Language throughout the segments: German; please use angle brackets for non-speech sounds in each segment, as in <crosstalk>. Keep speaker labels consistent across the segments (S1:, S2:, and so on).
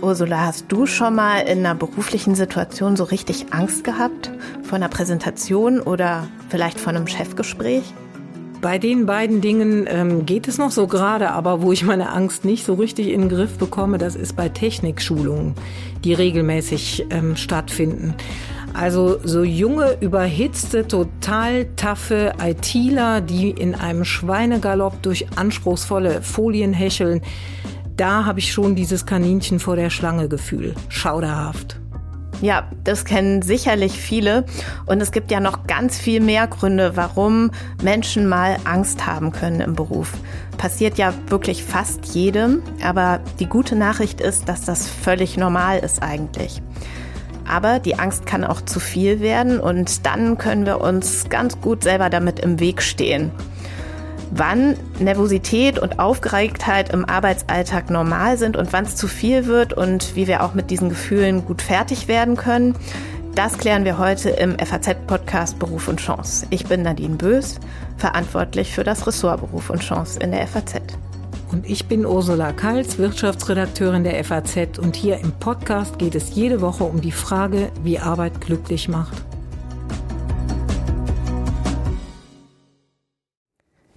S1: Ursula, hast du schon mal in einer beruflichen Situation so richtig Angst gehabt? Vor einer Präsentation oder vielleicht vor einem Chefgespräch?
S2: Bei den beiden Dingen ähm, geht es noch so gerade, aber wo ich meine Angst nicht so richtig in den Griff bekomme, das ist bei Technikschulungen, die regelmäßig ähm, stattfinden. Also so junge, überhitzte, total taffe ITler, die in einem Schweinegalopp durch anspruchsvolle Folien hecheln, da habe ich schon dieses Kaninchen vor der Schlange Gefühl. Schauderhaft.
S1: Ja, das kennen sicherlich viele. Und es gibt ja noch ganz viel mehr Gründe, warum Menschen mal Angst haben können im Beruf. Passiert ja wirklich fast jedem. Aber die gute Nachricht ist, dass das völlig normal ist eigentlich. Aber die Angst kann auch zu viel werden und dann können wir uns ganz gut selber damit im Weg stehen. Wann Nervosität und Aufgeregtheit im Arbeitsalltag normal sind und wann es zu viel wird und wie wir auch mit diesen Gefühlen gut fertig werden können, das klären wir heute im FAZ-Podcast Beruf und Chance. Ich bin Nadine Bös, verantwortlich für das Ressort Beruf und Chance in der FAZ.
S2: Und ich bin Ursula Kals, Wirtschaftsredakteurin der FAZ. Und hier im Podcast geht es jede Woche um die Frage, wie Arbeit glücklich macht.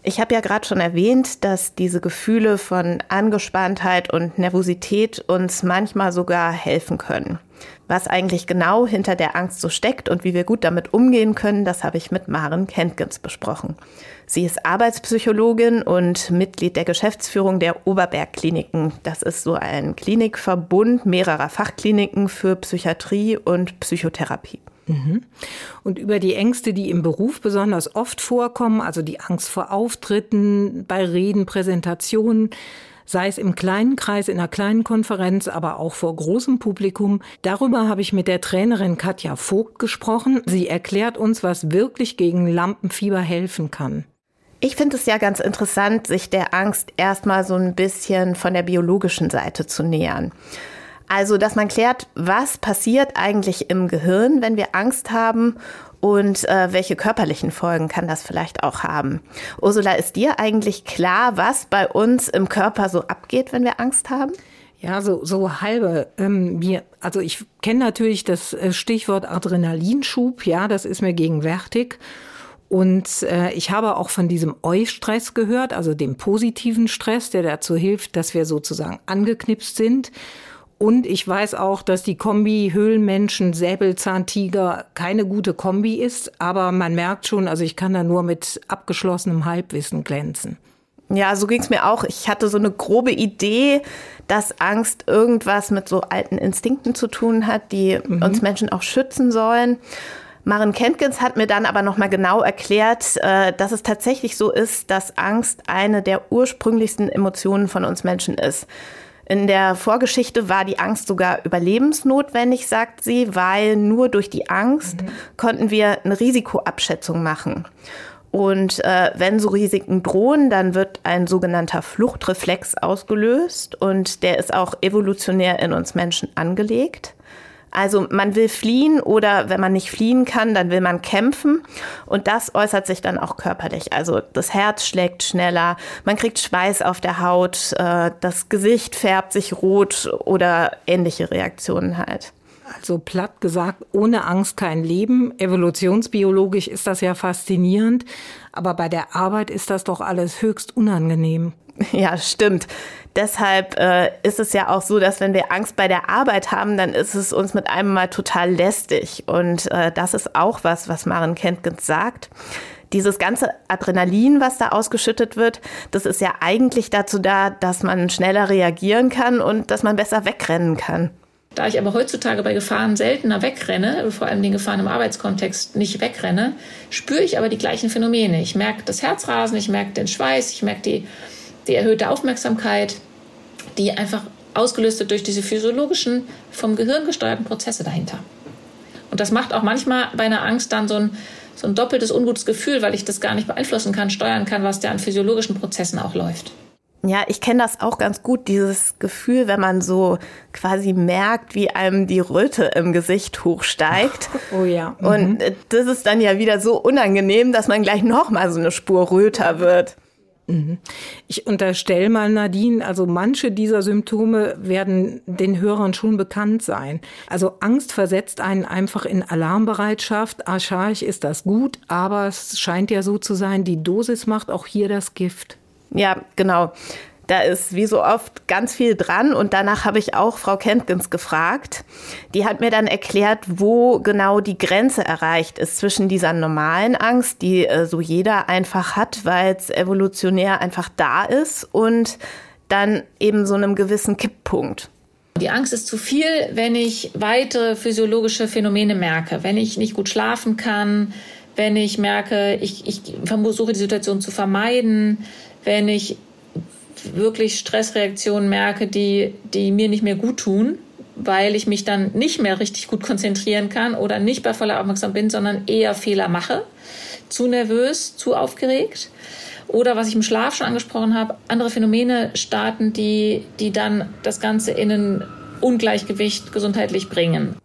S1: Ich habe ja gerade schon erwähnt, dass diese Gefühle von Angespanntheit und Nervosität uns manchmal sogar helfen können. Was eigentlich genau hinter der Angst so steckt und wie wir gut damit umgehen können, das habe ich mit Maren Kentgens besprochen. Sie ist Arbeitspsychologin und Mitglied der Geschäftsführung der Oberberg-Kliniken. Das ist so ein Klinikverbund mehrerer Fachkliniken für Psychiatrie und Psychotherapie.
S2: Mhm. Und über die Ängste, die im Beruf besonders oft vorkommen, also die Angst vor Auftritten, bei Reden, Präsentationen, sei es im kleinen Kreis, in einer kleinen Konferenz, aber auch vor großem Publikum. Darüber habe ich mit der Trainerin Katja Vogt gesprochen. Sie erklärt uns, was wirklich gegen Lampenfieber helfen kann.
S1: Ich finde es ja ganz interessant, sich der Angst erstmal so ein bisschen von der biologischen Seite zu nähern. Also, dass man klärt, was passiert eigentlich im Gehirn, wenn wir Angst haben und äh, welche körperlichen Folgen kann das vielleicht auch haben. Ursula, ist dir eigentlich klar, was bei uns im Körper so abgeht, wenn wir Angst haben?
S2: Ja, so, so halbe. Ähm, mir, also ich kenne natürlich das äh, Stichwort Adrenalinschub, ja, das ist mir gegenwärtig. Und äh, ich habe auch von diesem Eustress gehört, also dem positiven Stress, der dazu hilft, dass wir sozusagen angeknipst sind. Und ich weiß auch, dass die Kombi Höhlenmenschen, Säbelzahntiger keine gute Kombi ist. Aber man merkt schon, also ich kann da nur mit abgeschlossenem Halbwissen glänzen.
S1: Ja, so ging es mir auch. Ich hatte so eine grobe Idee, dass Angst irgendwas mit so alten Instinkten zu tun hat, die mhm. uns Menschen auch schützen sollen. Maren Kentgens hat mir dann aber nochmal genau erklärt, äh, dass es tatsächlich so ist, dass Angst eine der ursprünglichsten Emotionen von uns Menschen ist. In der Vorgeschichte war die Angst sogar überlebensnotwendig, sagt sie, weil nur durch die Angst mhm. konnten wir eine Risikoabschätzung machen. Und äh, wenn so Risiken drohen, dann wird ein sogenannter Fluchtreflex ausgelöst und der ist auch evolutionär in uns Menschen angelegt. Also man will fliehen oder wenn man nicht fliehen kann, dann will man kämpfen und das äußert sich dann auch körperlich. Also das Herz schlägt schneller, man kriegt Schweiß auf der Haut, äh, das Gesicht färbt sich rot oder ähnliche Reaktionen halt.
S2: Also platt gesagt, ohne Angst kein Leben. Evolutionsbiologisch ist das ja faszinierend, aber bei der Arbeit ist das doch alles höchst unangenehm.
S1: Ja, stimmt. Deshalb äh, ist es ja auch so, dass wenn wir Angst bei der Arbeit haben, dann ist es uns mit einem Mal total lästig. Und äh, das ist auch was, was Maren Kentgens sagt. Dieses ganze Adrenalin, was da ausgeschüttet wird, das ist ja eigentlich dazu da, dass man schneller reagieren kann und dass man besser wegrennen kann.
S3: Da ich aber heutzutage bei Gefahren seltener wegrenne, vor allem den Gefahren im Arbeitskontext nicht wegrenne, spüre ich aber die gleichen Phänomene. Ich merke das Herzrasen, ich merke den Schweiß, ich merke die, die erhöhte Aufmerksamkeit, die einfach ausgelöst wird durch diese physiologischen, vom Gehirn gesteuerten Prozesse dahinter. Und das macht auch manchmal bei einer Angst dann so ein, so ein doppeltes ungutes Gefühl, weil ich das gar nicht beeinflussen kann, steuern kann, was da an physiologischen Prozessen auch läuft.
S1: Ja, ich kenne das auch ganz gut, dieses Gefühl, wenn man so quasi merkt, wie einem die Röte im Gesicht hochsteigt. <laughs>
S2: Oh ja.
S1: Mhm. Und das ist dann ja wieder so unangenehm, dass man gleich nochmal so eine Spur röter wird.
S2: Mhm. Ich unterstelle mal, Nadine, also manche dieser Symptome werden den Hörern schon bekannt sein. Also Angst versetzt einen einfach in Alarmbereitschaft. Archaisch ist das gut, aber es scheint ja so zu sein, die Dosis macht auch hier das Gift.
S1: Ja, genau. Da ist wie so oft ganz viel dran und danach habe ich auch Frau Kentgens gefragt. Die hat mir dann erklärt, wo genau die Grenze erreicht ist zwischen dieser normalen Angst, die äh, so jeder einfach hat, weil es evolutionär einfach da ist und dann eben so einem gewissen Kipppunkt.
S3: Die Angst ist zu viel, wenn ich weitere physiologische Phänomene merke, wenn ich nicht gut schlafen kann, wenn ich merke, ich, ich versuche die Situation zu vermeiden, wenn ich wirklich Stressreaktionen merke, die, die mir nicht mehr gut tun, weil ich mich dann nicht mehr richtig gut konzentrieren kann oder nicht bei voller Aufmerksamkeit bin, sondern eher Fehler mache. Zu nervös, zu aufgeregt. Oder was ich im Schlaf schon angesprochen habe, andere Phänomene starten, die, die dann das Ganze in ein Ungleichgewicht gesundheitlich bringen.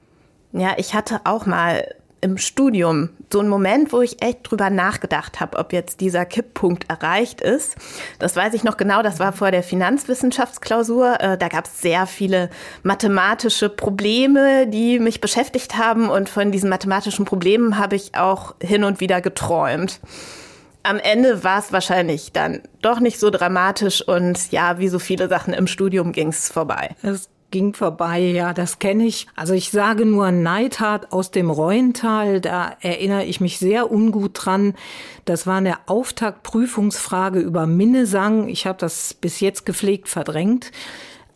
S1: Ja, ich hatte auch mal im Studium so ein Moment, wo ich echt drüber nachgedacht habe, ob jetzt dieser Kipppunkt erreicht ist. Das weiß ich noch genau, das war vor der Finanzwissenschaftsklausur. Äh, da gab es sehr viele mathematische Probleme, die mich beschäftigt haben und von diesen mathematischen Problemen habe ich auch hin und wieder geträumt. Am Ende war es wahrscheinlich dann doch nicht so dramatisch und ja, wie so viele Sachen im Studium ging es vorbei.
S2: Es ging vorbei, ja, das kenne ich. Also ich sage nur Neidhart aus dem Reuental, da erinnere ich mich sehr ungut dran. Das war eine Auftaktprüfungsfrage über Minnesang. Ich habe das bis jetzt gepflegt verdrängt.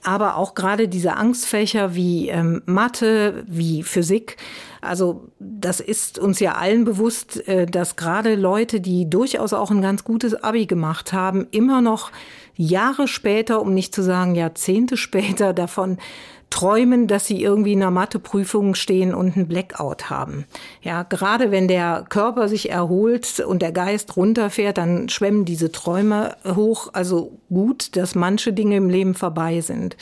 S2: Aber auch gerade diese Angstfächer wie ähm, Mathe, wie Physik, also das ist uns ja allen bewusst, äh, dass gerade Leute, die durchaus auch ein ganz gutes Abi gemacht haben, immer noch Jahre später, um nicht zu sagen Jahrzehnte später, <laughs> davon träumen, dass sie irgendwie in einer Matheprüfung stehen und einen Blackout haben. Ja, gerade wenn der Körper sich erholt und der Geist runterfährt, dann schwemmen diese Träume hoch. Also gut, dass manche Dinge im Leben vorbei sind.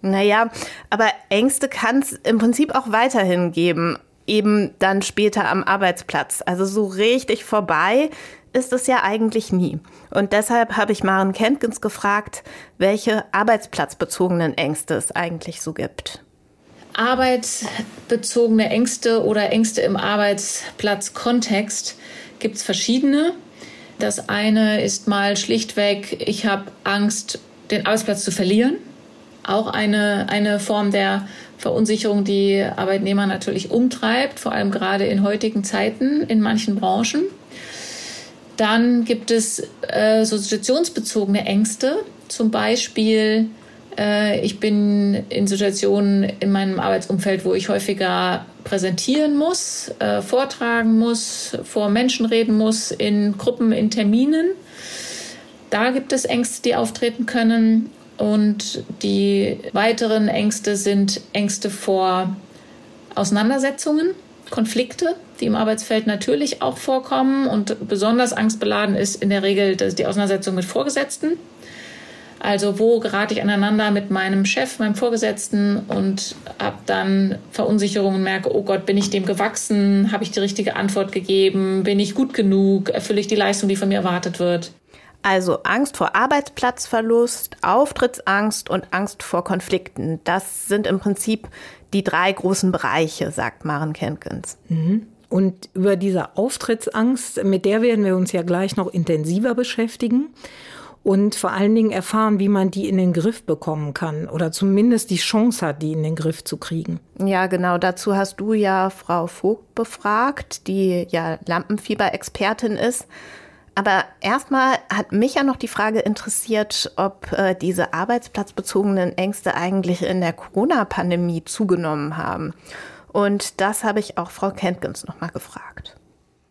S1: Naja, aber Ängste kann es im Prinzip auch weiterhin geben, eben dann später am Arbeitsplatz. Also so richtig vorbei ist es ja eigentlich nie. Und deshalb habe ich Maren Kentgens gefragt, welche arbeitsplatzbezogenen Ängste es eigentlich so gibt.
S3: Arbeitsbezogene Ängste oder Ängste im Arbeitsplatzkontext gibt es verschiedene. Das eine ist mal schlichtweg, ich habe Angst, den Arbeitsplatz zu verlieren. Auch eine, eine Form der Verunsicherung, die Arbeitnehmer natürlich umtreibt, vor allem gerade in heutigen Zeiten in manchen Branchen. Dann gibt es äh, so situationsbezogene Ängste, zum Beispiel äh, ich bin in Situationen in meinem Arbeitsumfeld, wo ich häufiger präsentieren muss, äh, vortragen muss, vor Menschen reden muss, in Gruppen, in Terminen. Da gibt es Ängste, die auftreten können. Und die weiteren Ängste sind Ängste vor Auseinandersetzungen, Konflikte, die im Arbeitsfeld natürlich auch vorkommen. Und besonders angstbeladen ist in der Regel die Auseinandersetzung mit Vorgesetzten. Also wo gerate ich aneinander mit meinem Chef, meinem Vorgesetzten und habe dann Verunsicherungen und merke, oh Gott, bin ich dem gewachsen? Habe ich die richtige Antwort gegeben? Bin ich gut genug? Erfülle ich die Leistung, die von mir erwartet wird?
S1: Also Angst vor Arbeitsplatzverlust, Auftrittsangst und Angst vor Konflikten. Das sind im Prinzip die drei großen Bereiche, sagt Maren Kempkins.
S2: Mhm. Und über diese Auftrittsangst, mit der werden wir uns ja gleich noch intensiver beschäftigen und vor allen Dingen erfahren, wie man die in den Griff bekommen kann oder zumindest die Chance hat, die in den Griff zu kriegen.
S1: Ja, genau. Dazu hast du ja Frau Vogt befragt, die ja Lampenfieber-Expertin ist. Aber erstmal hat mich ja noch die Frage interessiert, ob äh, diese arbeitsplatzbezogenen Ängste eigentlich in der Corona-Pandemie zugenommen haben. Und das habe ich auch Frau Kentgens nochmal gefragt.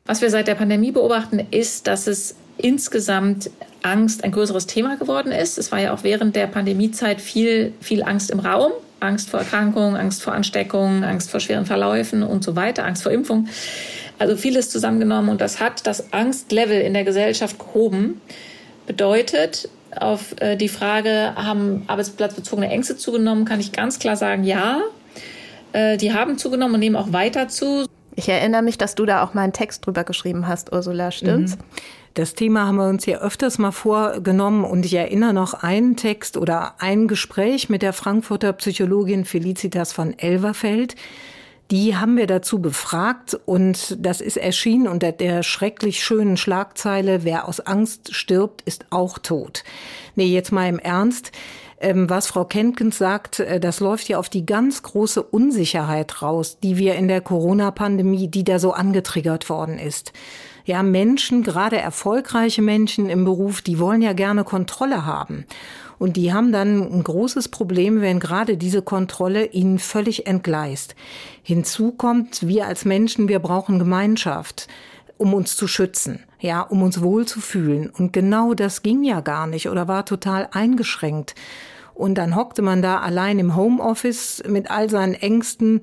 S3: Was wir seit der Pandemie beobachten, ist, dass es insgesamt Angst ein größeres Thema geworden ist. Es war ja auch während der Pandemiezeit viel, viel Angst im Raum. Angst vor Erkrankungen, Angst vor Ansteckungen, Angst vor schweren Verläufen und so weiter, Angst vor Impfung. Also vieles zusammengenommen und das hat das Angstlevel in der Gesellschaft gehoben. Bedeutet, auf äh, die Frage, haben arbeitsplatzbezogene Ängste zugenommen, kann ich ganz klar sagen, ja. Äh, die haben zugenommen und nehmen auch weiter zu.
S1: Ich erinnere mich, dass du da auch mal einen Text drüber geschrieben hast, Ursula, stimmt's? Mhm.
S2: Das Thema haben wir uns ja öfters mal vorgenommen und ich erinnere noch einen Text oder ein Gespräch mit der Frankfurter Psychologin Felicitas von Elverfeld. Die haben wir dazu befragt und das ist erschienen unter der schrecklich schönen Schlagzeile, wer aus Angst stirbt, ist auch tot. Nee, jetzt mal im Ernst. Ähm, was Frau Kenkens sagt, äh, das läuft ja auf die ganz große Unsicherheit raus, die wir in der Corona-Pandemie, die da so angetriggert worden ist. Ja, Menschen, gerade erfolgreiche Menschen im Beruf, die wollen ja gerne Kontrolle haben. Und die haben dann ein großes Problem, wenn gerade diese Kontrolle ihnen völlig entgleist. Hinzu kommt, wir als Menschen, wir brauchen Gemeinschaft, um uns zu schützen, ja, um uns wohlzufühlen. Und genau das ging ja gar nicht oder war total eingeschränkt. Und dann hockte man da allein im Homeoffice mit all seinen Ängsten.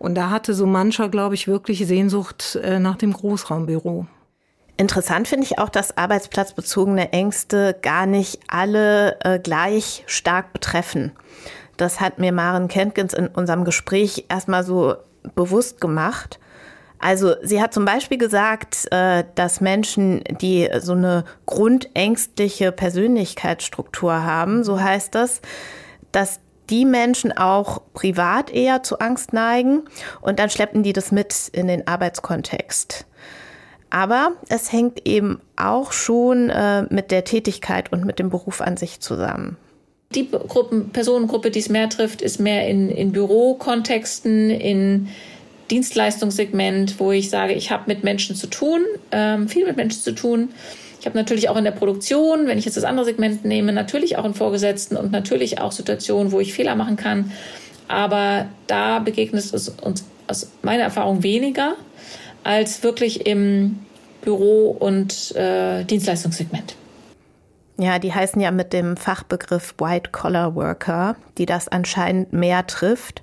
S2: Und da hatte so mancher, glaube ich, wirklich Sehnsucht äh, nach dem Großraumbüro.
S1: Interessant finde ich auch, dass arbeitsplatzbezogene Ängste gar nicht alle äh, gleich stark betreffen. Das hat mir Maren Kentgens in unserem Gespräch erstmal so bewusst gemacht. Also sie hat zum Beispiel gesagt, äh, dass Menschen, die so eine grundängstliche Persönlichkeitsstruktur haben, so heißt das, dass die Menschen auch privat eher zu Angst neigen und dann schleppen die das mit in den Arbeitskontext. Aber es hängt eben auch schon äh, mit der Tätigkeit und mit dem Beruf an sich zusammen.
S3: Die Gruppen, Personengruppe, die es mehr trifft, ist mehr in, in Bürokontexten, in Dienstleistungssegment, wo ich sage, ich habe mit Menschen zu tun, ähm, viel mit Menschen zu tun. Ich habe natürlich auch in der Produktion, wenn ich jetzt das andere Segment nehme, natürlich auch in Vorgesetzten und natürlich auch Situationen, wo ich Fehler machen kann. Aber da begegnet es uns aus meiner Erfahrung weniger als wirklich im Büro- und äh, Dienstleistungssegment.
S1: Ja, die heißen ja mit dem Fachbegriff White-Collar-Worker, die das anscheinend mehr trifft.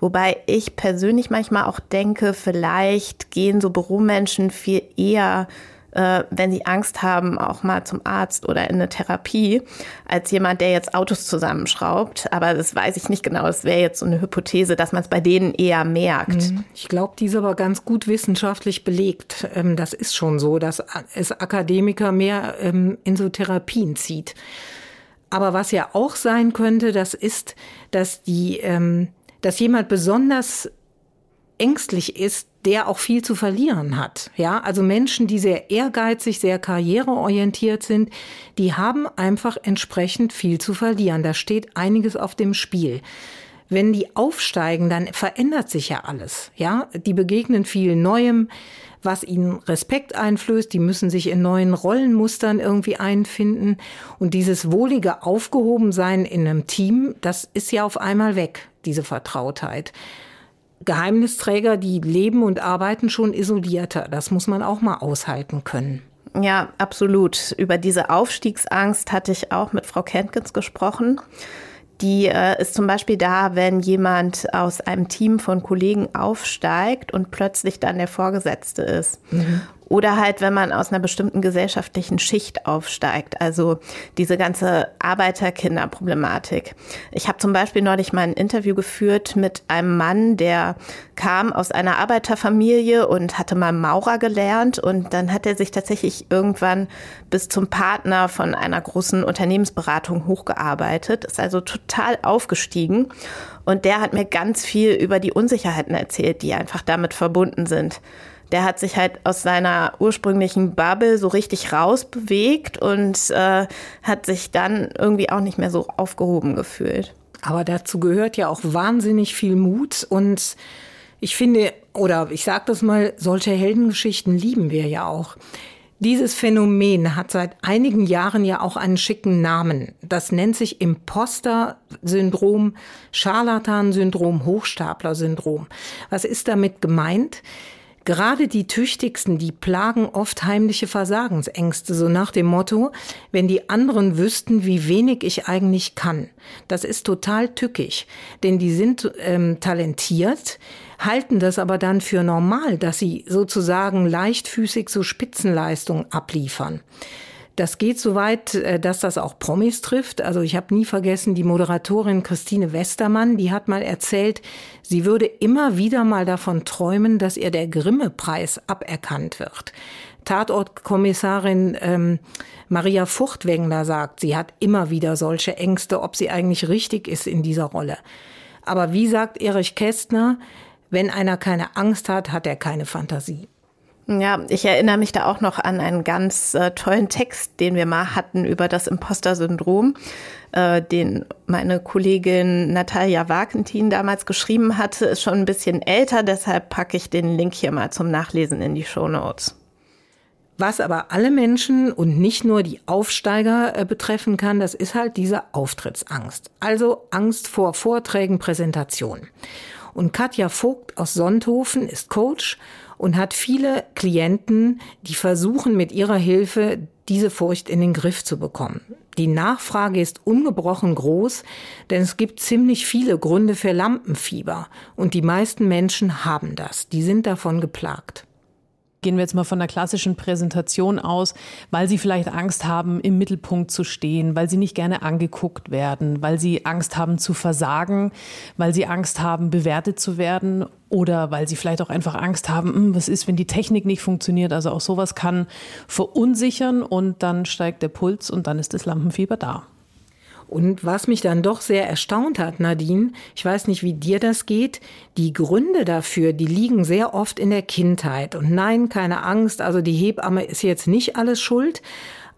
S1: Wobei ich persönlich manchmal auch denke, vielleicht gehen so Büromenschen viel eher äh, wenn sie Angst haben, auch mal zum Arzt oder in eine Therapie, als jemand, der jetzt Autos zusammenschraubt. Aber das weiß ich nicht genau. Das wäre jetzt so eine Hypothese, dass man es bei denen eher merkt.
S2: Mhm. Ich glaube, die ist aber ganz gut wissenschaftlich belegt. Ähm, das ist schon so, dass es Akademiker mehr ähm, in so Therapien zieht. Aber was ja auch sein könnte, das ist, dass die, ähm, dass jemand besonders ängstlich ist, der auch viel zu verlieren hat. Ja, also Menschen, die sehr ehrgeizig, sehr karriereorientiert sind, die haben einfach entsprechend viel zu verlieren. Da steht einiges auf dem Spiel. Wenn die aufsteigen, dann verändert sich ja alles. Ja, die begegnen viel Neuem, was ihnen Respekt einflößt. Die müssen sich in neuen Rollenmustern irgendwie einfinden. Und dieses wohlige Aufgehobensein in einem Team, das ist ja auf einmal weg, diese Vertrautheit. Geheimnisträger, die leben und arbeiten schon isolierter. Das muss man auch mal aushalten können.
S1: Ja, absolut. Über diese Aufstiegsangst hatte ich auch mit Frau Kentgens gesprochen. Die äh, ist zum Beispiel da, wenn jemand aus einem Team von Kollegen aufsteigt und plötzlich dann der Vorgesetzte ist. Mhm. Oder halt, wenn man aus einer bestimmten gesellschaftlichen Schicht aufsteigt, also diese ganze Arbeiterkinderproblematik. Ich habe zum Beispiel neulich mal ein Interview geführt mit einem Mann, der kam aus einer Arbeiterfamilie und hatte mal Maurer gelernt. Und dann hat er sich tatsächlich irgendwann bis zum Partner von einer großen Unternehmensberatung hochgearbeitet, ist also total aufgestiegen. Und der hat mir ganz viel über die Unsicherheiten erzählt, die einfach damit verbunden sind der hat sich halt aus seiner ursprünglichen Bubble so richtig rausbewegt und äh, hat sich dann irgendwie auch nicht mehr so aufgehoben gefühlt.
S2: Aber dazu gehört ja auch wahnsinnig viel Mut und ich finde, oder ich sage das mal, solche Heldengeschichten lieben wir ja auch. Dieses Phänomen hat seit einigen Jahren ja auch einen schicken Namen. Das nennt sich Imposter-Syndrom, Scharlatan-Syndrom, Hochstapler-Syndrom. Was ist damit gemeint? Gerade die Tüchtigsten, die plagen oft heimliche Versagensängste, so nach dem Motto, wenn die anderen wüssten, wie wenig ich eigentlich kann. Das ist total tückisch, denn die sind ähm, talentiert, halten das aber dann für normal, dass sie sozusagen leichtfüßig so Spitzenleistungen abliefern. Das geht so weit, äh, dass das auch Promis trifft. Also ich habe nie vergessen, die Moderatorin Christine Westermann, die hat mal erzählt, sie würde immer wieder mal davon träumen, dass ihr der Grimme-Preis aberkannt wird. Tatortkommissarin ähm, Maria Furchtwängler sagt, sie hat immer wieder solche Ängste, ob sie eigentlich richtig ist in dieser Rolle. Aber wie sagt Erich Kästner, wenn einer keine Angst hat, hat er keine Fantasie.
S1: Ja, ich erinnere mich da auch noch an einen ganz äh, tollen Text, den wir mal hatten über das Imposter-Syndrom, äh, den meine Kollegin Natalia Wagentin damals geschrieben hatte, ist schon ein bisschen älter, deshalb packe ich den Link hier mal zum Nachlesen in die Show Notes.
S2: Was aber alle Menschen und nicht nur die Aufsteiger äh, betreffen kann, das ist halt diese Auftrittsangst. Also Angst vor Vorträgen, Präsentationen. Und Katja Vogt aus Sonthofen ist Coach und hat viele Klienten, die versuchen mit ihrer Hilfe diese Furcht in den Griff zu bekommen. Die Nachfrage ist ungebrochen groß, denn es gibt ziemlich viele Gründe für Lampenfieber. Und die meisten Menschen haben das, die sind davon geplagt
S4: gehen wir jetzt mal von der klassischen Präsentation aus, weil sie vielleicht Angst haben, im Mittelpunkt zu stehen, weil sie nicht gerne angeguckt werden, weil sie Angst haben zu versagen, weil sie Angst haben, bewertet zu werden oder weil sie vielleicht auch einfach Angst haben, hm, was ist, wenn die Technik nicht funktioniert. Also auch sowas kann verunsichern und dann steigt der Puls und dann ist das Lampenfieber da.
S2: Und was mich dann doch sehr erstaunt hat, Nadine, ich weiß nicht, wie dir das geht, die Gründe dafür, die liegen sehr oft in der Kindheit. Und nein, keine Angst, also die Hebamme ist jetzt nicht alles schuld.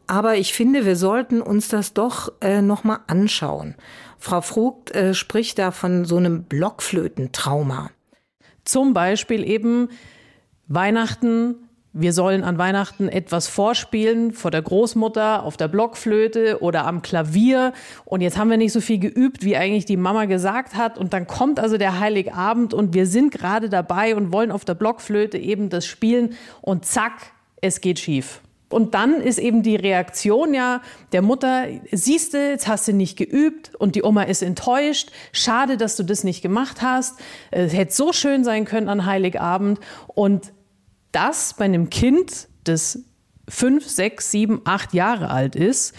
S2: Aber ich finde, wir sollten uns das doch äh, nochmal anschauen. Frau Vogt äh, spricht da von so einem Blockflötentrauma.
S4: Zum Beispiel eben Weihnachten wir sollen an Weihnachten etwas vorspielen vor der Großmutter, auf der Blockflöte oder am Klavier. Und jetzt haben wir nicht so viel geübt, wie eigentlich die Mama gesagt hat. Und dann kommt also der Heiligabend und wir sind gerade dabei und wollen auf der Blockflöte eben das spielen. Und zack, es geht schief. Und dann ist eben die Reaktion ja der Mutter, siehst du, jetzt hast du nicht geübt und die Oma ist enttäuscht. Schade, dass du das nicht gemacht hast. Es hätte so schön sein können an Heiligabend. Und das bei einem Kind, das fünf, sechs, sieben, acht Jahre alt ist,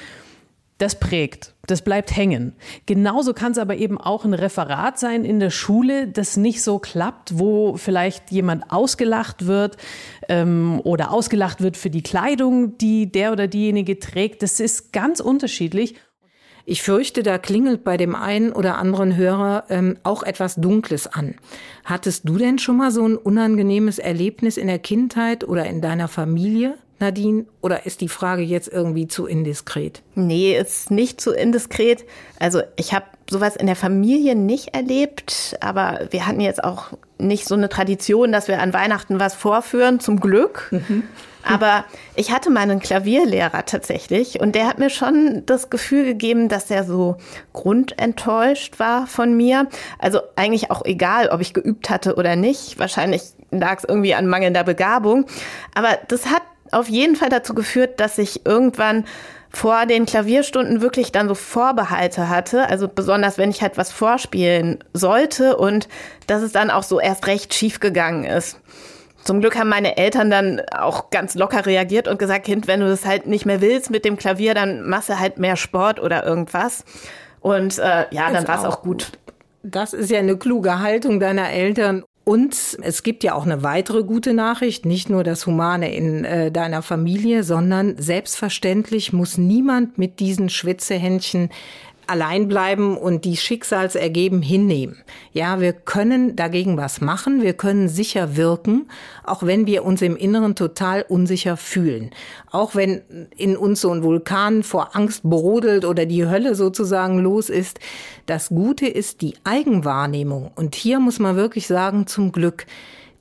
S4: das prägt, das bleibt hängen. Genauso kann es aber eben auch ein Referat sein in der Schule, das nicht so klappt, wo vielleicht jemand ausgelacht wird ähm, oder ausgelacht wird für die Kleidung, die der oder diejenige trägt. Das ist ganz unterschiedlich.
S2: Ich fürchte, da klingelt bei dem einen oder anderen Hörer ähm, auch etwas Dunkles an. Hattest du denn schon mal so ein unangenehmes Erlebnis in der Kindheit oder in deiner Familie? Nadine, oder ist die Frage jetzt irgendwie zu indiskret?
S1: Nee, ist nicht zu indiskret. Also ich habe sowas in der Familie nicht erlebt, aber wir hatten jetzt auch nicht so eine Tradition, dass wir an Weihnachten was vorführen, zum Glück. Mhm. Aber ich hatte meinen Klavierlehrer tatsächlich und der hat mir schon das Gefühl gegeben, dass er so grundenttäuscht war von mir. Also eigentlich auch egal, ob ich geübt hatte oder nicht. Wahrscheinlich lag es irgendwie an mangelnder Begabung. Aber das hat auf jeden Fall dazu geführt, dass ich irgendwann vor den Klavierstunden wirklich dann so Vorbehalte hatte, also besonders wenn ich halt was vorspielen sollte und dass es dann auch so erst recht schief gegangen ist. Zum Glück haben meine Eltern dann auch ganz locker reagiert und gesagt, Kind, wenn du das halt nicht mehr willst mit dem Klavier, dann machst du halt mehr Sport oder irgendwas. Und äh, ja, dann war es auch gut.
S2: Das ist ja eine kluge Haltung deiner Eltern. Und es gibt ja auch eine weitere gute Nachricht, nicht nur das Humane in äh, deiner Familie, sondern selbstverständlich muss niemand mit diesen Schwitzehändchen allein bleiben und die Schicksalsergeben hinnehmen. Ja, wir können dagegen was machen, wir können sicher wirken, auch wenn wir uns im Inneren total unsicher fühlen. Auch wenn in uns so ein Vulkan vor Angst brodelt oder die Hölle sozusagen los ist. Das Gute ist die Eigenwahrnehmung. Und hier muss man wirklich sagen, zum Glück,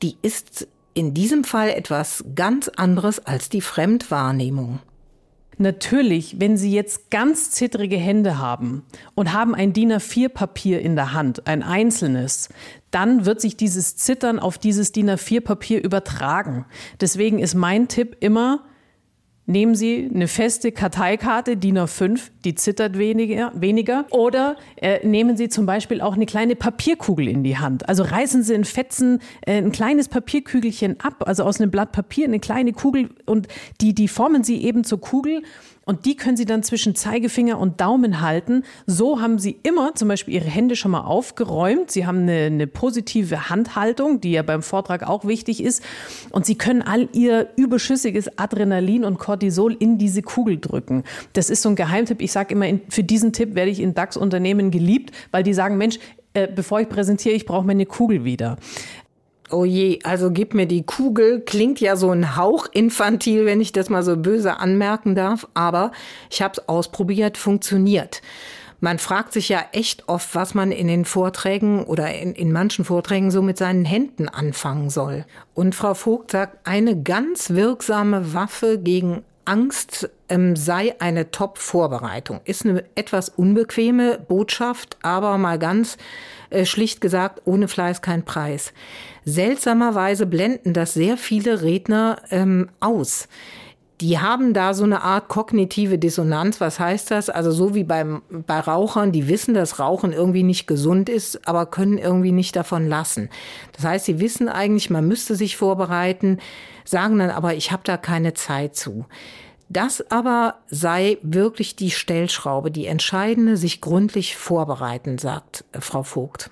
S2: die ist in diesem Fall etwas ganz anderes als die Fremdwahrnehmung.
S4: Natürlich, wenn Sie jetzt ganz zittrige Hände haben und haben ein DIN A4-Papier in der Hand, ein einzelnes, dann wird sich dieses Zittern auf dieses DIN A4-Papier übertragen. Deswegen ist mein Tipp immer, Nehmen Sie eine feste Karteikarte, DIN A5, die zittert weniger, weniger. Oder äh, nehmen Sie zum Beispiel auch eine kleine Papierkugel in die Hand. Also reißen Sie in Fetzen äh, ein kleines Papierkügelchen ab, also aus einem Blatt Papier, eine kleine Kugel und die, die formen Sie eben zur Kugel und die können Sie dann zwischen Zeigefinger und Daumen halten. So haben Sie immer zum Beispiel Ihre Hände schon mal aufgeräumt. Sie haben eine, eine positive Handhaltung, die ja beim Vortrag auch wichtig ist. Und Sie können all Ihr überschüssiges Adrenalin und Cortisol in diese Kugel drücken. Das ist so ein Geheimtipp. Ich sage immer, für diesen Tipp werde ich in DAX-Unternehmen geliebt, weil die sagen, Mensch, äh, bevor ich präsentiere, ich brauche meine Kugel wieder.
S2: Oh je, also gib mir die Kugel. Klingt ja so ein Hauch infantil, wenn ich das mal so böse anmerken darf. Aber ich habe es ausprobiert, funktioniert. Man fragt sich ja echt oft, was man in den Vorträgen oder in, in manchen Vorträgen so mit seinen Händen anfangen soll. Und Frau Vogt sagt, eine ganz wirksame Waffe gegen Angst ähm, sei eine Top-Vorbereitung. Ist eine etwas unbequeme Botschaft, aber mal ganz äh, schlicht gesagt, ohne Fleiß kein Preis. Seltsamerweise blenden das sehr viele Redner ähm, aus. Die haben da so eine Art kognitive Dissonanz. Was heißt das? Also so wie beim, bei Rauchern, die wissen, dass Rauchen irgendwie nicht gesund ist, aber können irgendwie nicht davon lassen. Das heißt, sie wissen eigentlich, man müsste sich vorbereiten, sagen dann aber, ich habe da keine Zeit zu. Das aber sei wirklich die Stellschraube, die entscheidende, sich gründlich vorbereiten, sagt äh, Frau Vogt.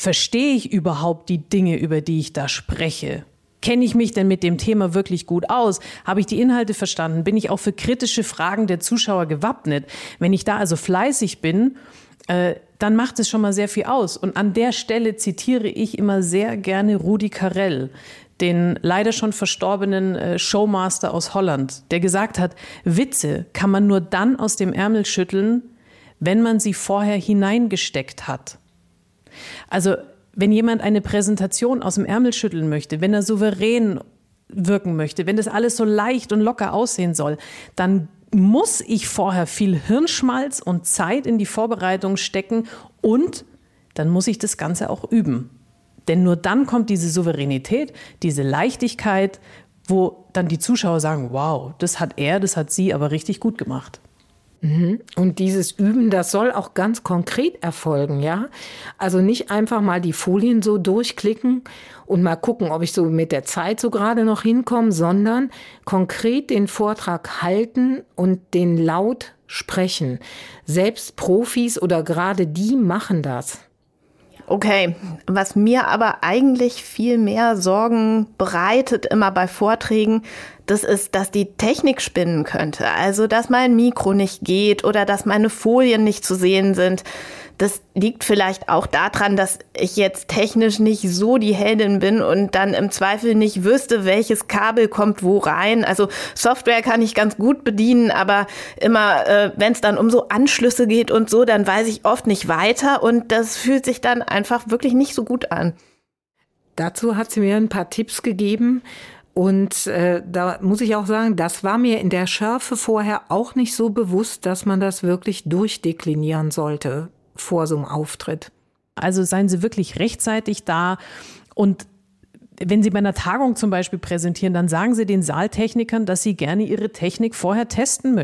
S4: Verstehe ich überhaupt die Dinge, über die ich da spreche? Kenne ich mich denn mit dem Thema wirklich gut aus? Habe ich die Inhalte verstanden? Bin ich auch für kritische Fragen der Zuschauer gewappnet? Wenn ich da also fleißig bin, äh, dann macht es schon mal sehr viel aus. Und an der Stelle zitiere ich immer sehr gerne Rudi Carell, den leider schon verstorbenen äh, Showmaster aus Holland, der gesagt hat, Witze kann man nur dann aus dem Ärmel schütteln, wenn man sie vorher hineingesteckt hat. Also wenn jemand eine Präsentation aus dem Ärmel schütteln möchte, wenn er souverän wirken möchte, wenn das alles so leicht und locker aussehen soll, dann muss ich vorher viel Hirnschmalz und Zeit in die Vorbereitung stecken und dann muss ich das Ganze auch üben. Denn nur dann kommt diese Souveränität, diese Leichtigkeit, wo dann die Zuschauer sagen, wow, das hat er, das hat sie aber richtig gut gemacht.
S2: Mhm. Und dieses Üben, das soll auch ganz konkret erfolgen, ja? Also nicht einfach mal die Folien so durchklicken und mal gucken, ob ich so mit der Zeit so gerade noch hinkomme, sondern konkret den Vortrag halten und den laut sprechen. Selbst Profis oder gerade die machen das.
S1: Okay, was mir aber eigentlich viel mehr Sorgen bereitet immer bei Vorträgen, das ist, dass die Technik spinnen könnte. Also, dass mein Mikro nicht geht oder dass meine Folien nicht zu sehen sind. Das liegt vielleicht auch daran, dass ich jetzt technisch nicht so die Heldin bin und dann im Zweifel nicht wüsste, welches Kabel kommt wo rein. Also Software kann ich ganz gut bedienen, aber immer, äh, wenn es dann um so Anschlüsse geht und so, dann weiß ich oft nicht weiter und das fühlt sich dann einfach wirklich nicht so gut an.
S2: Dazu hat sie mir ein paar Tipps gegeben. Und äh, da muss ich auch sagen, das war mir in der Schärfe vorher auch nicht so bewusst, dass man das wirklich durchdeklinieren sollte vor so einem Auftritt.
S4: Also seien Sie wirklich rechtzeitig da und wenn Sie bei einer Tagung zum Beispiel präsentieren, dann sagen Sie den Saaltechnikern, dass Sie gerne Ihre Technik vorher testen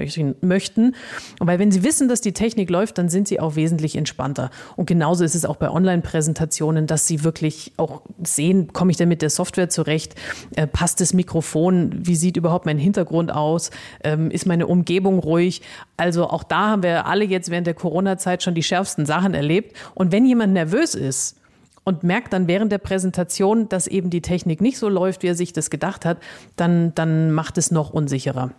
S4: möchten. Weil wenn Sie wissen, dass die Technik läuft, dann sind Sie auch wesentlich entspannter. Und genauso ist es auch bei Online-Präsentationen, dass Sie wirklich auch sehen, komme ich denn mit der Software zurecht? Äh, passt das Mikrofon? Wie sieht überhaupt mein Hintergrund aus? Ähm, ist meine Umgebung ruhig? Also auch da haben wir alle jetzt während der Corona-Zeit schon die schärfsten Sachen erlebt. Und wenn jemand nervös ist, und merkt dann während der Präsentation, dass eben die Technik nicht so läuft, wie er sich das gedacht hat, dann, dann macht es noch unsicherer.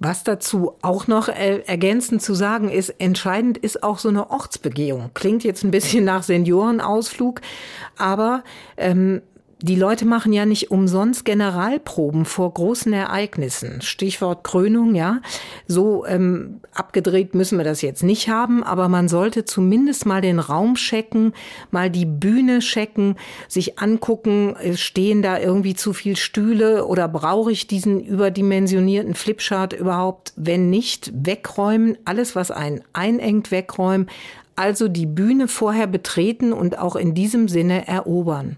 S2: Was dazu auch noch äh, ergänzend zu sagen ist, entscheidend ist auch so eine Ortsbegehung. Klingt jetzt ein bisschen nach Seniorenausflug, aber ähm, die Leute machen ja nicht umsonst Generalproben vor großen Ereignissen. Stichwort Krönung, ja. So ähm, abgedreht müssen wir das jetzt nicht haben, aber man sollte zumindest mal den Raum checken, mal die Bühne checken, sich angucken, äh, stehen da irgendwie zu viel Stühle oder brauche ich diesen überdimensionierten Flipchart überhaupt? Wenn nicht, wegräumen, alles was einen einengt, wegräumen. Also die Bühne vorher betreten und auch in diesem Sinne erobern.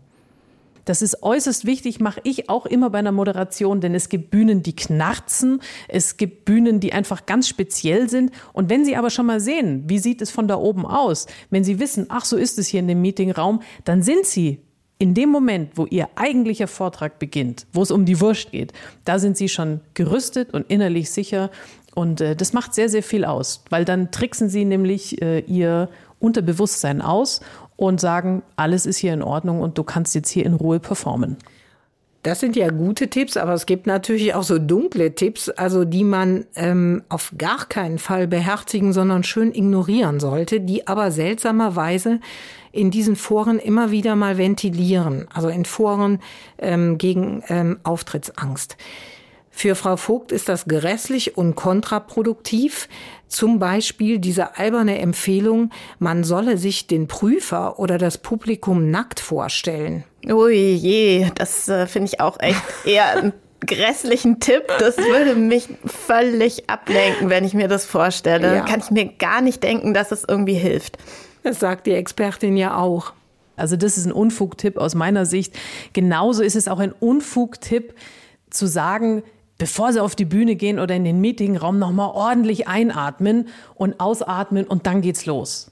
S4: Das ist äußerst wichtig, mache ich auch immer bei einer Moderation, denn es gibt Bühnen, die knarzen, es gibt Bühnen, die einfach ganz speziell sind. Und wenn Sie aber schon mal sehen, wie sieht es von da oben aus, wenn Sie wissen, ach, so ist es hier in dem Meetingraum, dann sind Sie in dem Moment, wo ihr eigentlicher Vortrag beginnt, wo es um die Wurst geht, da sind sie schon gerüstet und innerlich sicher. Und äh, das macht sehr, sehr viel aus, weil dann tricksen sie nämlich äh, ihr Unterbewusstsein aus und sagen, alles ist hier in Ordnung und du kannst jetzt hier in Ruhe performen.
S2: Das sind ja gute Tipps, aber es gibt natürlich auch so dunkle Tipps, also die man ähm, auf gar keinen Fall beherzigen, sondern schön ignorieren sollte, die aber seltsamerweise in diesen Foren immer wieder mal ventilieren, also in Foren ähm, gegen ähm, Auftrittsangst. Für Frau Vogt ist das grässlich und kontraproduktiv. Zum Beispiel diese alberne Empfehlung, man solle sich den Prüfer oder das Publikum nackt vorstellen.
S1: Ui je, das äh, finde ich auch echt <laughs> eher einen grässlichen Tipp. Das würde mich völlig ablenken, wenn ich mir das vorstelle. Ja. Kann ich mir gar nicht denken, dass es irgendwie hilft.
S2: Das sagt die Expertin ja auch.
S4: Also das ist ein Unfugtipp aus meiner Sicht. Genauso ist es auch ein Unfugtipp zu sagen, bevor sie auf die Bühne gehen oder in den Meetingraum nochmal ordentlich einatmen und ausatmen und dann geht's los.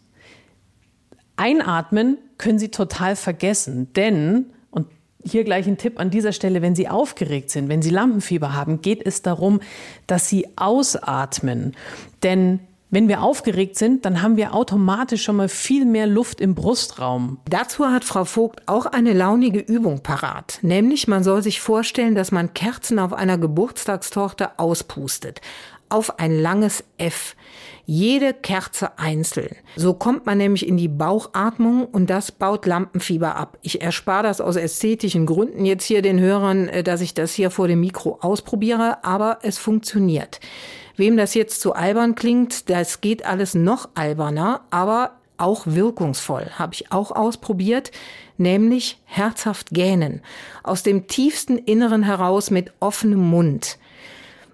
S4: Einatmen können sie total vergessen, denn, und hier gleich ein Tipp an dieser Stelle, wenn Sie aufgeregt sind, wenn Sie Lampenfieber haben, geht es darum, dass Sie ausatmen. Denn wenn wir aufgeregt sind, dann haben wir automatisch schon mal viel mehr Luft im Brustraum.
S2: Dazu hat Frau Vogt auch eine launige Übung parat. Nämlich, man soll sich vorstellen, dass man Kerzen auf einer Geburtstagstorte auspustet. Auf ein langes F. Jede Kerze einzeln. So kommt man nämlich in die Bauchatmung und das baut Lampenfieber ab. Ich erspare das aus ästhetischen Gründen jetzt hier den Hörern, äh, dass ich das hier vor dem Mikro ausprobiere, aber es funktioniert. Wem das jetzt zu albern klingt, das geht alles noch alberner, aber auch wirkungsvoll. Habe ich auch ausprobiert, nämlich herzhaft gähnen. Aus dem tiefsten Inneren heraus mit offenem Mund.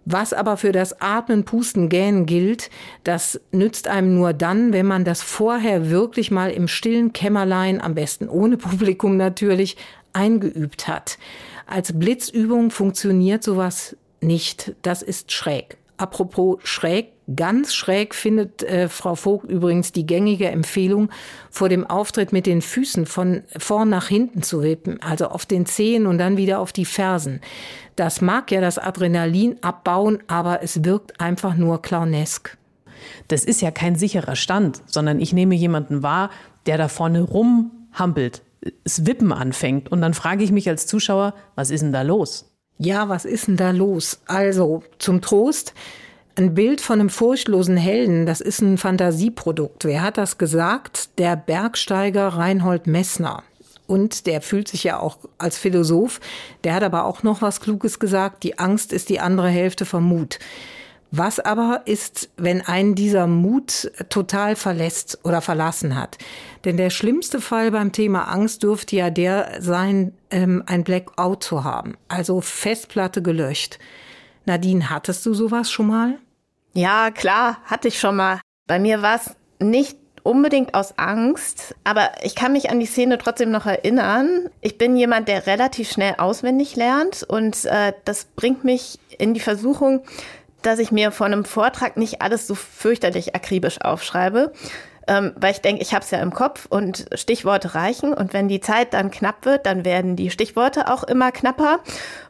S2: Was aber für das Atmen, Pusten, Gähnen gilt, das nützt einem nur dann, wenn man das vorher wirklich mal im stillen Kämmerlein, am besten ohne <laughs> Publikum natürlich, eingeübt hat. Als Blitzübung funktioniert sowas nicht. Das ist schräg. Apropos schräg, ganz schräg findet äh, Frau Vogt übrigens die gängige Empfehlung, vor dem Auftritt mit den Füßen von vorn nach hinten zu wippen, also auf den Zehen und dann wieder auf die Fersen. Das mag ja das Adrenalin abbauen, aber es wirkt einfach nur clownesk.
S4: Das ist ja kein sicherer Stand, sondern ich nehme jemanden wahr, der da vorne rumhampelt, das Wippen anfängt und dann frage ich mich als Zuschauer, was ist denn da los?
S2: Ja, was ist denn da los? Also, zum Trost, ein Bild von einem furchtlosen Helden, das ist ein Fantasieprodukt. Wer hat das gesagt? Der Bergsteiger Reinhold Messner. Und der fühlt sich ja auch als Philosoph. Der hat aber auch noch was Kluges gesagt. Die Angst ist die andere Hälfte vom Mut. Was aber ist, wenn einen dieser Mut total verlässt oder verlassen hat? Denn der schlimmste Fall beim Thema Angst dürfte ja der sein, ähm, ein Blackout zu haben, also Festplatte gelöscht. Nadine, hattest du sowas schon mal?
S1: Ja, klar, hatte ich schon mal. Bei mir war es nicht unbedingt aus Angst, aber ich kann mich an die Szene trotzdem noch erinnern. Ich bin jemand, der relativ schnell auswendig lernt und äh, das bringt mich in die Versuchung, dass ich mir vor einem Vortrag nicht alles so fürchterlich akribisch aufschreibe, ähm, weil ich denke, ich habe es ja im Kopf und Stichworte reichen. Und wenn die Zeit dann knapp wird, dann werden die Stichworte auch immer knapper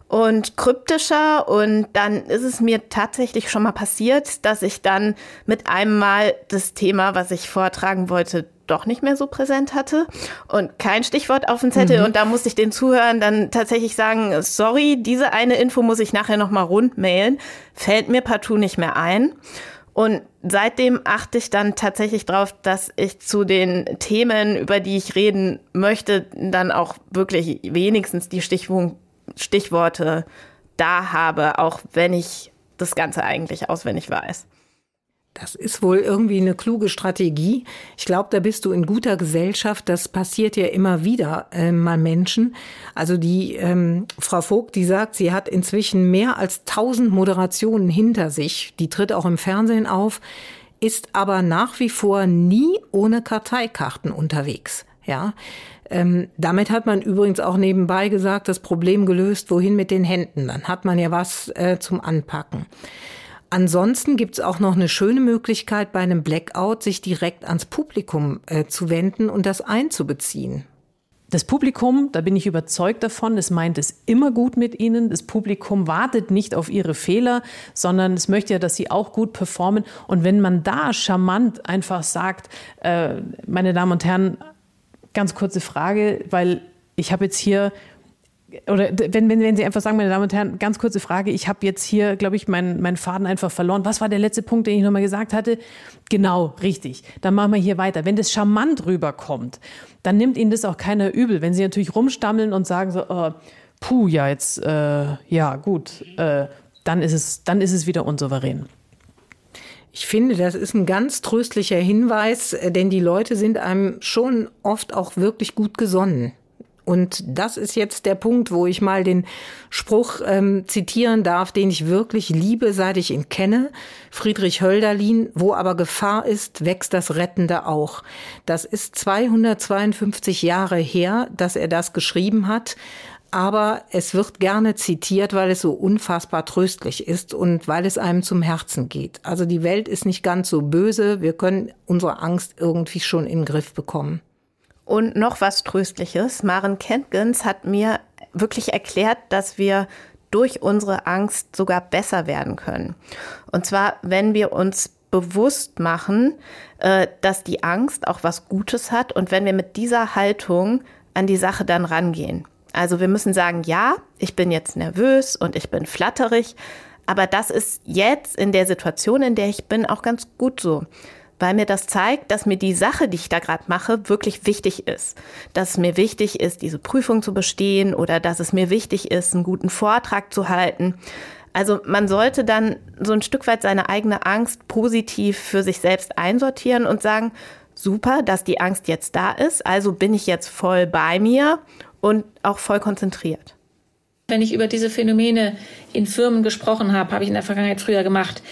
S1: und kryptischer. Und dann ist es mir tatsächlich schon mal passiert, dass ich dann mit einem Mal das Thema, was ich vortragen wollte, doch nicht mehr so präsent hatte und kein Stichwort auf dem Zettel. Mhm. Und da musste ich den Zuhörern dann tatsächlich sagen, sorry, diese eine Info muss ich nachher nochmal rundmailen. Fällt mir partout nicht mehr ein. Und seitdem achte ich dann tatsächlich drauf, dass ich zu den Themen, über die ich reden möchte, dann auch wirklich wenigstens die Stichworte da habe, auch wenn ich das Ganze eigentlich auswendig weiß.
S2: Das ist wohl irgendwie eine kluge Strategie. Ich glaube, da bist du in guter Gesellschaft. Das passiert ja immer wieder äh, mal Menschen. Also die ähm, Frau Vogt, die sagt, sie hat inzwischen mehr als tausend Moderationen hinter sich. Die tritt auch im Fernsehen auf, ist aber nach wie vor nie ohne Karteikarten unterwegs. Ja, ähm, damit hat man übrigens auch nebenbei gesagt, das Problem gelöst, wohin mit den Händen. Dann hat man ja was äh, zum Anpacken. Ansonsten gibt es auch noch eine schöne Möglichkeit bei einem Blackout, sich direkt ans Publikum äh, zu wenden und das einzubeziehen.
S4: Das Publikum, da bin ich überzeugt davon, es meint es immer gut mit ihnen. Das Publikum wartet nicht auf ihre Fehler, sondern es möchte ja, dass sie auch gut performen. Und wenn man da charmant einfach sagt, äh, meine Damen und Herren, ganz kurze Frage, weil ich habe jetzt hier oder wenn, wenn, wenn Sie einfach sagen, meine Damen und Herren, ganz kurze Frage. Ich habe jetzt hier, glaube ich, meinen, meinen Faden einfach verloren. Was war der letzte Punkt, den ich nochmal gesagt hatte? Genau, richtig. Dann machen wir hier weiter. Wenn das charmant rüberkommt, dann nimmt Ihnen das auch keiner übel. Wenn Sie natürlich rumstammeln und sagen so, oh, puh, ja, jetzt, äh, ja, gut, äh, dann, ist es, dann ist es wieder unsouverän.
S2: Ich finde, das ist ein ganz tröstlicher Hinweis, äh, denn die Leute sind einem schon oft auch wirklich gut gesonnen. Und das ist jetzt der Punkt, wo ich mal den Spruch ähm, zitieren darf, den ich wirklich liebe, seit ich ihn kenne. Friedrich Hölderlin, wo aber Gefahr ist, wächst das Rettende auch. Das ist 252 Jahre her, dass er das geschrieben hat. Aber es wird gerne zitiert, weil es so unfassbar tröstlich ist und weil es einem zum Herzen geht. Also die Welt ist nicht ganz so böse. Wir können unsere Angst irgendwie schon in den Griff bekommen.
S1: Und noch was Tröstliches. Maren Kentgens hat mir wirklich erklärt, dass wir durch unsere Angst sogar besser werden können. Und zwar, wenn wir uns bewusst machen, äh, dass die Angst auch was Gutes hat und wenn wir mit dieser Haltung an die Sache dann rangehen. Also wir müssen sagen, ja, ich bin jetzt nervös und ich bin flatterig, aber das ist jetzt in der Situation, in der ich bin, auch ganz gut so weil mir das zeigt, dass mir die Sache, die ich da gerade mache, wirklich wichtig ist. Dass es mir wichtig ist, diese Prüfung zu bestehen oder dass es mir wichtig ist, einen guten Vortrag zu halten. Also man sollte dann so ein Stück weit seine eigene Angst positiv für sich selbst einsortieren und sagen, super, dass die Angst jetzt da ist, also bin ich jetzt voll bei mir und auch voll konzentriert.
S3: Wenn ich über diese Phänomene in Firmen gesprochen habe, habe ich in der Vergangenheit früher gemacht,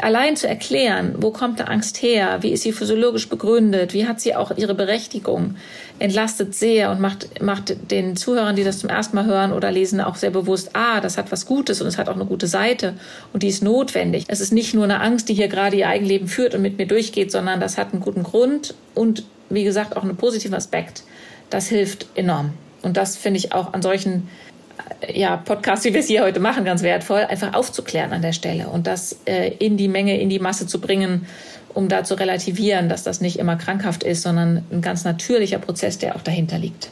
S3: allein zu erklären, wo kommt die Angst her, wie ist sie physiologisch begründet, wie hat sie auch ihre Berechtigung, entlastet sehr und macht, macht den Zuhörern, die das zum ersten Mal hören oder lesen, auch sehr bewusst, ah, das hat was Gutes und es hat auch eine gute Seite und die ist notwendig. Es ist nicht nur eine Angst, die hier gerade ihr Eigenleben führt und mit mir durchgeht, sondern das hat einen guten Grund und wie gesagt auch einen positiven Aspekt. Das hilft enorm. Und das finde ich auch an solchen ja, Podcast, wie wir es hier heute machen, ganz wertvoll, einfach aufzuklären an der Stelle und das äh, in die Menge, in die Masse zu bringen, um da zu relativieren, dass das nicht immer krankhaft ist, sondern ein ganz natürlicher Prozess, der auch dahinter liegt.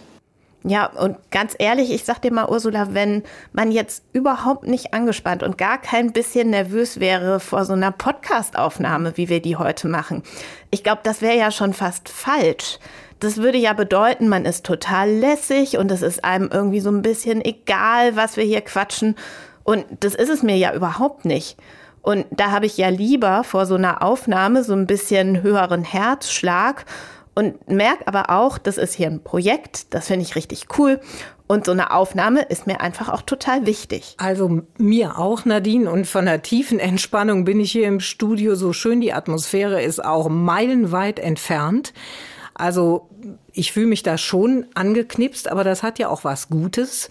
S1: Ja, und ganz ehrlich, ich sag dir mal, Ursula, wenn man jetzt überhaupt nicht angespannt und gar kein bisschen nervös wäre vor so einer Podcastaufnahme, wie wir die heute machen, ich glaube, das wäre ja schon fast falsch das würde ja bedeuten, man ist total lässig und es ist einem irgendwie so ein bisschen egal, was wir hier quatschen. Und das ist es mir ja überhaupt nicht. Und da habe ich ja lieber vor so einer Aufnahme so ein bisschen höheren Herzschlag und merke aber auch, das ist hier ein Projekt, das finde ich richtig cool. Und so eine Aufnahme ist mir einfach auch total wichtig.
S2: Also mir auch, Nadine. Und von der tiefen Entspannung bin ich hier im Studio so schön. Die Atmosphäre ist auch meilenweit entfernt. Also ich fühle mich da schon angeknipst, aber das hat ja auch was Gutes.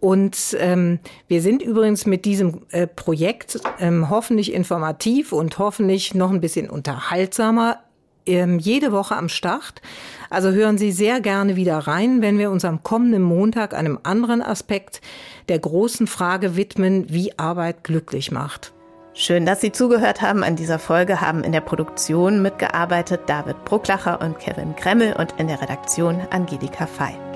S2: Und ähm, wir sind übrigens mit diesem äh, Projekt ähm, hoffentlich informativ und hoffentlich noch ein bisschen unterhaltsamer ähm, jede Woche am Start. Also hören Sie sehr gerne wieder rein, wenn wir uns am kommenden Montag einem anderen Aspekt der großen Frage widmen, wie Arbeit glücklich macht.
S1: Schön, dass Sie zugehört haben. An dieser Folge haben in der Produktion mitgearbeitet David Brucklacher und Kevin Kremmel und in der Redaktion Angelika Fey.